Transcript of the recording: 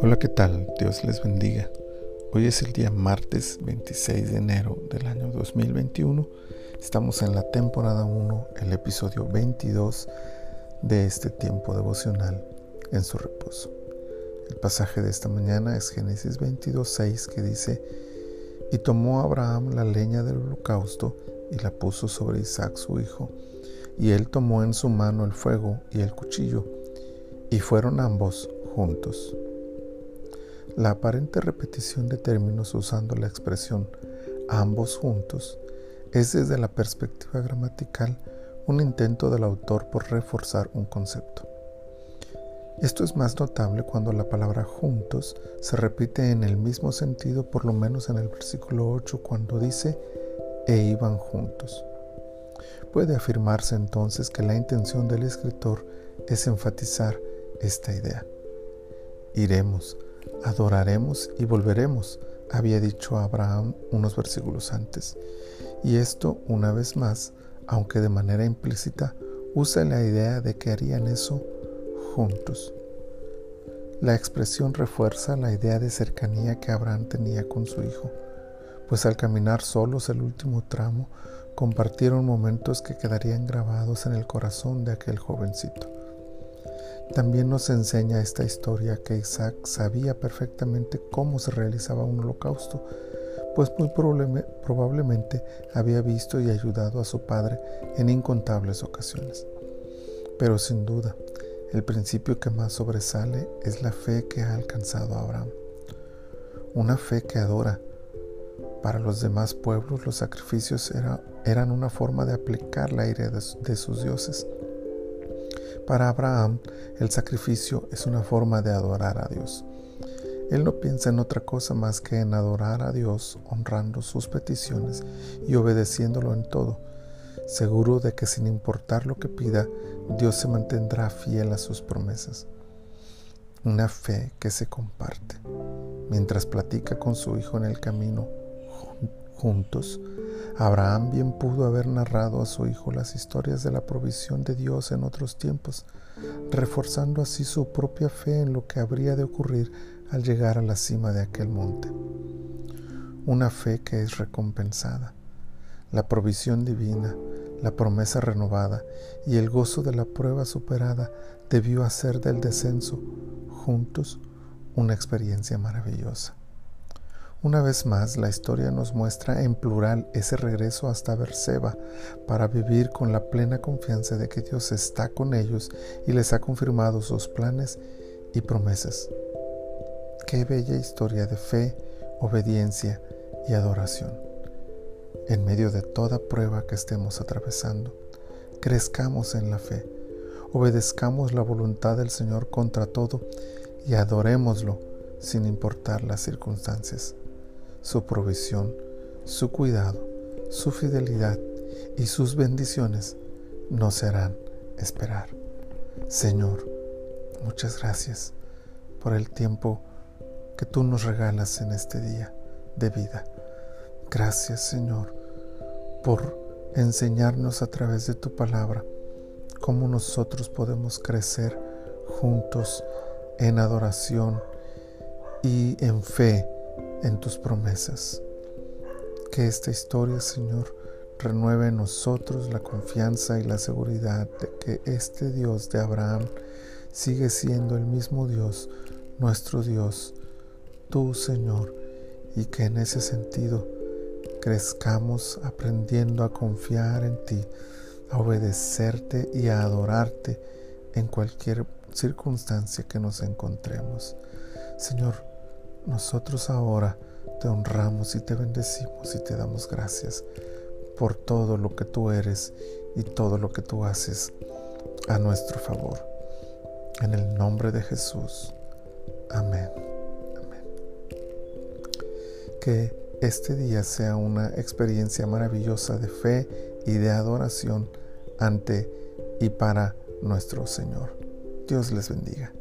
Hola, ¿qué tal? Dios les bendiga. Hoy es el día martes 26 de enero del año 2021. Estamos en la temporada 1, el episodio 22 de este tiempo devocional en su reposo. El pasaje de esta mañana es Génesis 22, 6 que dice, y tomó Abraham la leña del holocausto y la puso sobre Isaac su hijo, y él tomó en su mano el fuego y el cuchillo, y fueron ambos juntos. La aparente repetición de términos usando la expresión ambos juntos es desde la perspectiva gramatical un intento del autor por reforzar un concepto. Esto es más notable cuando la palabra juntos se repite en el mismo sentido por lo menos en el versículo 8 cuando dice e iban juntos. Puede afirmarse entonces que la intención del escritor es enfatizar esta idea. Iremos, adoraremos y volveremos, había dicho Abraham unos versículos antes. Y esto, una vez más, aunque de manera implícita, usa la idea de que harían eso juntos. La expresión refuerza la idea de cercanía que Abraham tenía con su hijo, pues al caminar solos el último tramo, compartieron momentos que quedarían grabados en el corazón de aquel jovencito. También nos enseña esta historia que Isaac sabía perfectamente cómo se realizaba un holocausto, pues muy probablemente había visto y ayudado a su padre en incontables ocasiones. Pero sin duda, el principio que más sobresale es la fe que ha alcanzado Abraham. Una fe que adora. Para los demás pueblos los sacrificios eran una forma de aplicar la ira de sus dioses. Para Abraham el sacrificio es una forma de adorar a Dios. Él no piensa en otra cosa más que en adorar a Dios, honrando sus peticiones y obedeciéndolo en todo seguro de que sin importar lo que pida, Dios se mantendrá fiel a sus promesas. Una fe que se comparte. Mientras platica con su hijo en el camino juntos, Abraham bien pudo haber narrado a su hijo las historias de la provisión de Dios en otros tiempos, reforzando así su propia fe en lo que habría de ocurrir al llegar a la cima de aquel monte. Una fe que es recompensada. La provisión divina, la promesa renovada y el gozo de la prueba superada debió hacer del descenso juntos una experiencia maravillosa. Una vez más, la historia nos muestra en plural ese regreso hasta Berseba para vivir con la plena confianza de que Dios está con ellos y les ha confirmado sus planes y promesas. Qué bella historia de fe, obediencia y adoración en medio de toda prueba que estemos atravesando. Crezcamos en la fe, obedezcamos la voluntad del Señor contra todo y adorémoslo sin importar las circunstancias. Su provisión, su cuidado, su fidelidad y sus bendiciones no serán esperar. Señor, muchas gracias por el tiempo que tú nos regalas en este día de vida. Gracias Señor por enseñarnos a través de tu palabra cómo nosotros podemos crecer juntos en adoración y en fe en tus promesas. Que esta historia, Señor, renueve en nosotros la confianza y la seguridad de que este Dios de Abraham sigue siendo el mismo Dios, nuestro Dios, tú, Señor, y que en ese sentido crezcamos aprendiendo a confiar en ti, a obedecerte y a adorarte en cualquier circunstancia que nos encontremos. Señor, nosotros ahora te honramos y te bendecimos y te damos gracias por todo lo que tú eres y todo lo que tú haces a nuestro favor. En el nombre de Jesús. Amén. Que este día sea una experiencia maravillosa de fe y de adoración ante y para nuestro Señor. Dios les bendiga.